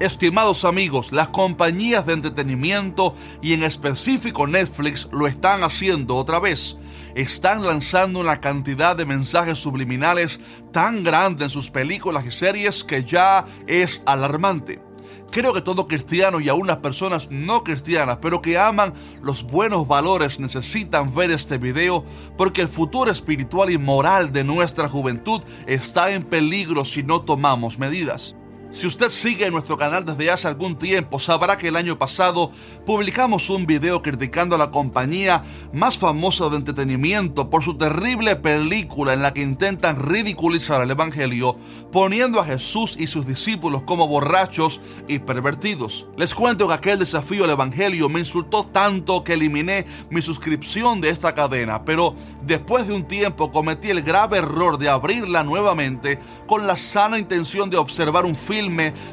Estimados amigos, las compañías de entretenimiento y en específico Netflix lo están haciendo otra vez. Están lanzando una cantidad de mensajes subliminales tan grande en sus películas y series que ya es alarmante. Creo que todo cristiano y aún las personas no cristianas, pero que aman los buenos valores, necesitan ver este video porque el futuro espiritual y moral de nuestra juventud está en peligro si no tomamos medidas. Si usted sigue nuestro canal desde hace algún tiempo, sabrá que el año pasado publicamos un video criticando a la compañía más famosa de entretenimiento por su terrible película en la que intentan ridiculizar el Evangelio, poniendo a Jesús y sus discípulos como borrachos y pervertidos. Les cuento que aquel desafío al Evangelio me insultó tanto que eliminé mi suscripción de esta cadena, pero después de un tiempo cometí el grave error de abrirla nuevamente con la sana intención de observar un film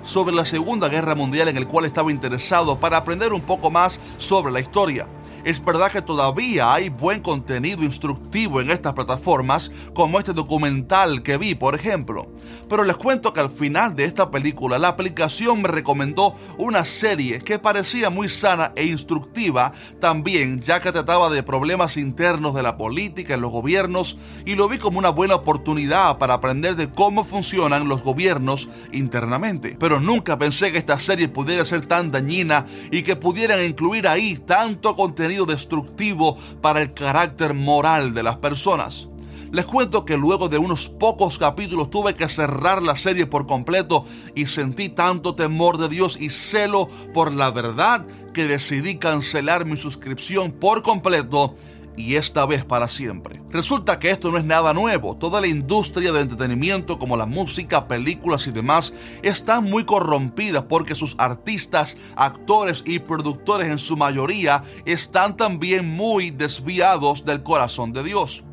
sobre la Segunda Guerra Mundial en el cual estaba interesado para aprender un poco más sobre la historia. Es verdad que todavía hay buen contenido instructivo en estas plataformas, como este documental que vi, por ejemplo. Pero les cuento que al final de esta película, la aplicación me recomendó una serie que parecía muy sana e instructiva también, ya que trataba de problemas internos de la política en los gobiernos y lo vi como una buena oportunidad para aprender de cómo funcionan los gobiernos internamente. Pero nunca pensé que esta serie pudiera ser tan dañina y que pudieran incluir ahí tanto contenido destructivo para el carácter moral de las personas. Les cuento que luego de unos pocos capítulos tuve que cerrar la serie por completo y sentí tanto temor de Dios y celo por la verdad que decidí cancelar mi suscripción por completo y esta vez para siempre. Resulta que esto no es nada nuevo. Toda la industria de entretenimiento como la música, películas y demás están muy corrompidas porque sus artistas, actores y productores en su mayoría están también muy desviados del corazón de Dios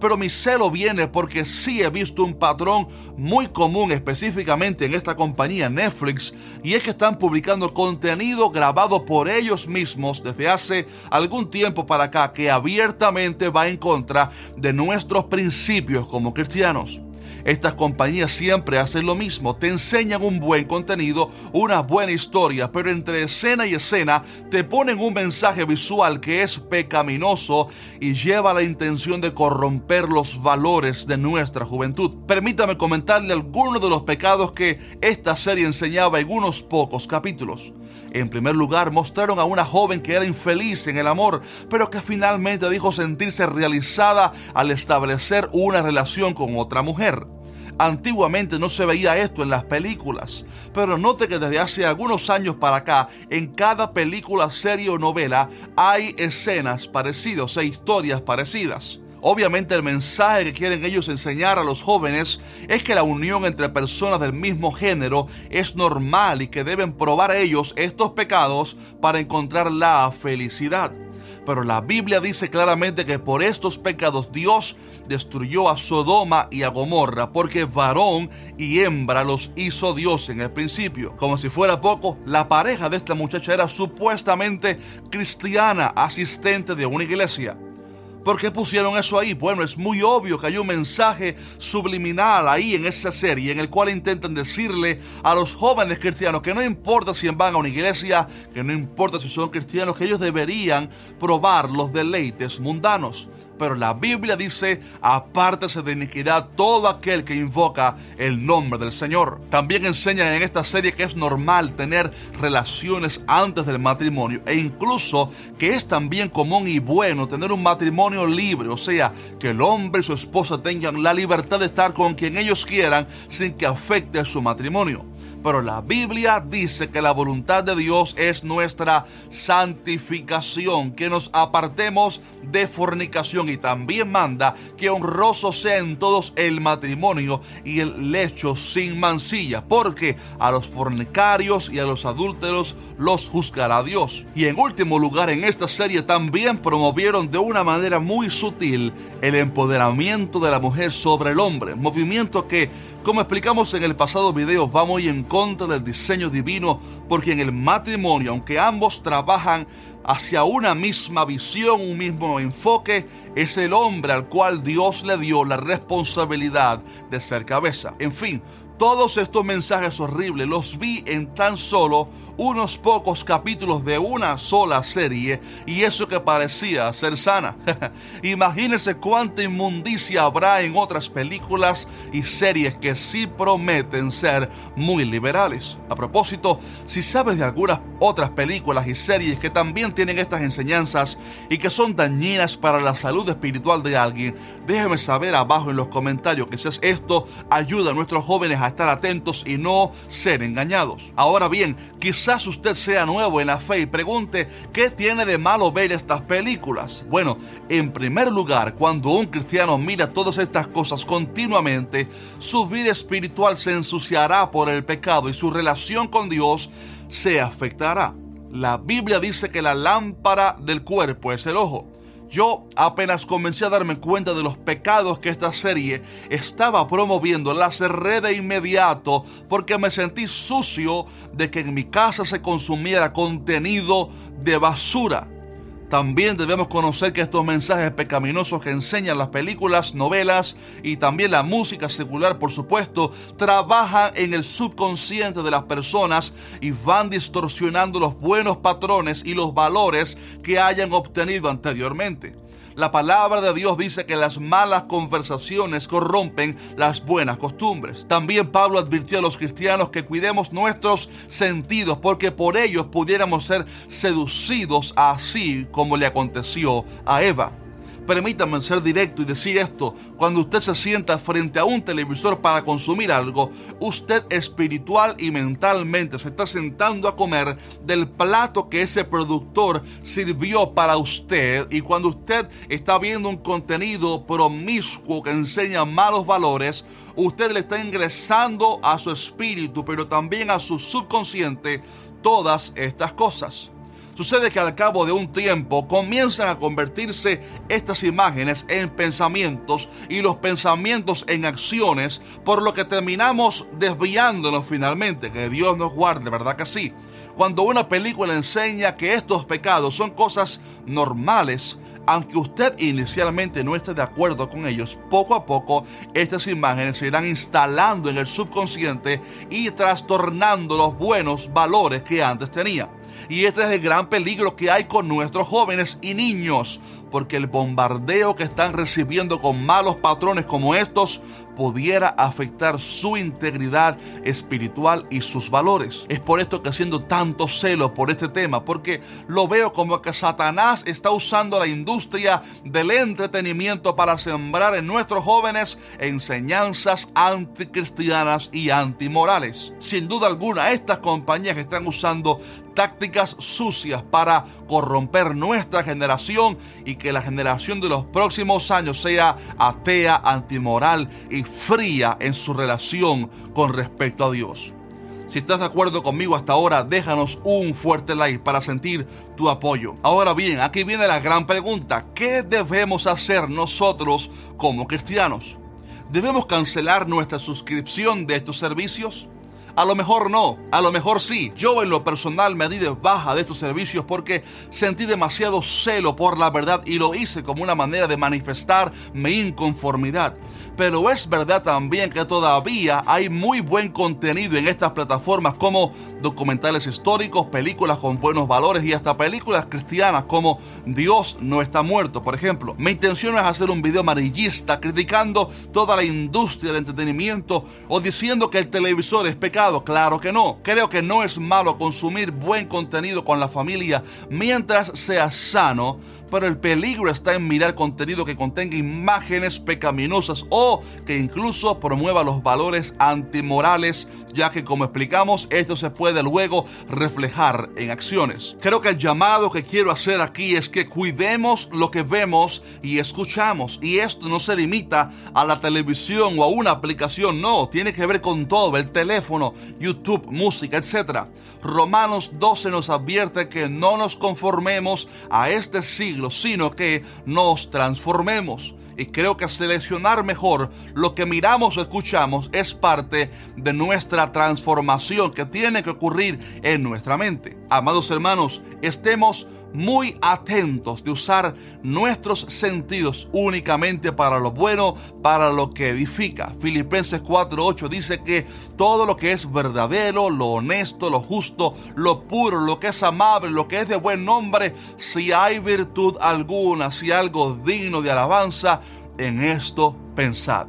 pero mi celo viene porque sí he visto un patrón muy común específicamente en esta compañía Netflix y es que están publicando contenido grabado por ellos mismos desde hace algún tiempo para acá que abiertamente va en contra de nuestros principios como cristianos. Estas compañías siempre hacen lo mismo, te enseñan un buen contenido, una buena historia, pero entre escena y escena te ponen un mensaje visual que es pecaminoso y lleva la intención de corromper los valores de nuestra juventud. Permítame comentarle algunos de los pecados que esta serie enseñaba en unos pocos capítulos. En primer lugar, mostraron a una joven que era infeliz en el amor, pero que finalmente dijo sentirse realizada al establecer una relación con otra mujer. Antiguamente no se veía esto en las películas, pero note que desde hace algunos años para acá, en cada película, serie o novela, hay escenas parecidas e historias parecidas. Obviamente el mensaje que quieren ellos enseñar a los jóvenes es que la unión entre personas del mismo género es normal y que deben probar ellos estos pecados para encontrar la felicidad. Pero la Biblia dice claramente que por estos pecados Dios destruyó a Sodoma y a Gomorra, porque varón y hembra los hizo Dios en el principio. Como si fuera poco, la pareja de esta muchacha era supuestamente cristiana, asistente de una iglesia. ¿Por qué pusieron eso ahí? Bueno, es muy obvio que hay un mensaje subliminal ahí en esa serie en el cual intentan decirle a los jóvenes cristianos que no importa si van a una iglesia, que no importa si son cristianos, que ellos deberían probar los deleites mundanos. Pero la Biblia dice, apártese de iniquidad todo aquel que invoca el nombre del Señor. También enseñan en esta serie que es normal tener relaciones antes del matrimonio e incluso que es también común y bueno tener un matrimonio libre, o sea, que el hombre y su esposa tengan la libertad de estar con quien ellos quieran sin que afecte su matrimonio. Pero la Biblia dice que la voluntad de Dios es nuestra santificación, que nos apartemos de fornicación y también manda que honroso sea en todos el matrimonio y el lecho sin mancilla, porque a los fornicarios y a los adúlteros los juzgará Dios. Y en último lugar, en esta serie también promovieron de una manera muy sutil el empoderamiento de la mujer sobre el hombre, movimiento que, como explicamos en el pasado video, va muy en contra del diseño divino, porque en el matrimonio, aunque ambos trabajan hacia una misma visión, un mismo enfoque, es el hombre al cual Dios le dio la responsabilidad de ser cabeza. En fin, Todos estos mensajes horribles los vi en tan solo unos pocos capítulos de una sola serie y eso que parecía ser sana. Imagínense cuánta inmundicia habrá en otras películas y series que sí prometen ser muy liberales. A propósito, si sabes de algunas otras películas y series que también tienen estas enseñanzas y que son dañinas para la salud espiritual de alguien, déjeme saber abajo en los comentarios que si es esto ayuda a nuestros jóvenes a estar atentos y no ser engañados. Ahora bien, quizás usted sea nuevo en la fe y pregunte, ¿qué tiene de malo ver estas películas? Bueno, en primer lugar, cuando un cristiano mira todas estas cosas continuamente, su vida espiritual se ensuciará por el pecado y su relación con Dios se afectará. La Biblia dice que la lámpara del cuerpo es el ojo. Yo apenas comencé a darme cuenta de los pecados que esta serie estaba promoviendo, la cerré de inmediato porque me sentí sucio de que en mi casa se consumiera contenido de basura. También debemos conocer que estos mensajes pecaminosos que enseñan las películas, novelas y también la música secular, por supuesto, trabajan en el subconsciente de las personas y van distorsionando los buenos patrones y los valores que hayan obtenido anteriormente. La palabra de Dios dice que las malas conversaciones corrompen las buenas costumbres. También Pablo advirtió a los cristianos que cuidemos nuestros sentidos porque por ellos pudiéramos ser seducidos así como le aconteció a Eva. Permítame ser directo y decir esto. Cuando usted se sienta frente a un televisor para consumir algo, usted espiritual y mentalmente se está sentando a comer del plato que ese productor sirvió para usted. Y cuando usted está viendo un contenido promiscuo que enseña malos valores, usted le está ingresando a su espíritu, pero también a su subconsciente todas estas cosas. Sucede que al cabo de un tiempo comienzan a convertirse estas imágenes en pensamientos y los pensamientos en acciones, por lo que terminamos desviándonos finalmente. Que Dios nos guarde, ¿verdad que sí? Cuando una película enseña que estos pecados son cosas normales, aunque usted inicialmente no esté de acuerdo con ellos, poco a poco estas imágenes se irán instalando en el subconsciente y trastornando los buenos valores que antes tenía. Y este es el gran peligro que hay con nuestros jóvenes y niños, porque el bombardeo que están recibiendo con malos patrones como estos pudiera afectar su integridad espiritual y sus valores. Es por esto que haciendo tanto celo por este tema, porque lo veo como que Satanás está usando la industria del entretenimiento para sembrar en nuestros jóvenes enseñanzas anticristianas y antimorales. Sin duda alguna, estas compañías que están usando tácticas sucias para corromper nuestra generación y que la generación de los próximos años sea atea, antimoral y fría en su relación con respecto a Dios. Si estás de acuerdo conmigo hasta ahora, déjanos un fuerte like para sentir tu apoyo. Ahora bien, aquí viene la gran pregunta. ¿Qué debemos hacer nosotros como cristianos? ¿Debemos cancelar nuestra suscripción de estos servicios? A lo mejor no, a lo mejor sí. Yo en lo personal me di de baja de estos servicios porque sentí demasiado celo por la verdad y lo hice como una manera de manifestar mi inconformidad. Pero es verdad también que todavía hay muy buen contenido en estas plataformas como documentales históricos, películas con buenos valores y hasta películas cristianas como Dios no está muerto, por ejemplo. Mi intención es hacer un video amarillista criticando toda la industria de entretenimiento o diciendo que el televisor es pecado. Claro que no. Creo que no es malo consumir buen contenido con la familia mientras sea sano, pero el peligro está en mirar contenido que contenga imágenes pecaminosas que incluso promueva los valores antimorales, ya que como explicamos, esto se puede luego reflejar en acciones. Creo que el llamado que quiero hacer aquí es que cuidemos lo que vemos y escuchamos. Y esto no se limita a la televisión o a una aplicación, no, tiene que ver con todo, el teléfono, YouTube, música, etc. Romanos 12 nos advierte que no nos conformemos a este siglo, sino que nos transformemos y creo que seleccionar mejor lo que miramos o escuchamos es parte de nuestra transformación que tiene que ocurrir en nuestra mente. Amados hermanos, estemos muy atentos de usar nuestros sentidos únicamente para lo bueno, para lo que edifica. Filipenses 4:8 dice que todo lo que es verdadero, lo honesto, lo justo, lo puro, lo que es amable, lo que es de buen nombre, si hay virtud alguna, si algo digno de alabanza, en esto pensad.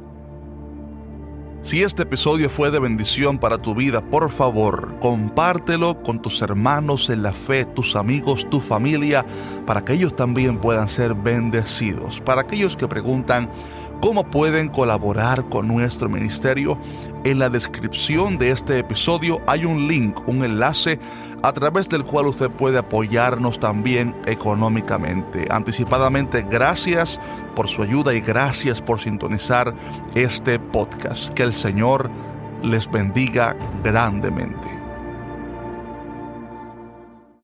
Si este episodio fue de bendición para tu vida, por favor, compártelo con tus hermanos en la fe, tus amigos, tu familia, para que ellos también puedan ser bendecidos. Para aquellos que preguntan, ¿Cómo pueden colaborar con nuestro ministerio? En la descripción de este episodio hay un link, un enlace a través del cual usted puede apoyarnos también económicamente. Anticipadamente, gracias por su ayuda y gracias por sintonizar este podcast. Que el Señor les bendiga grandemente.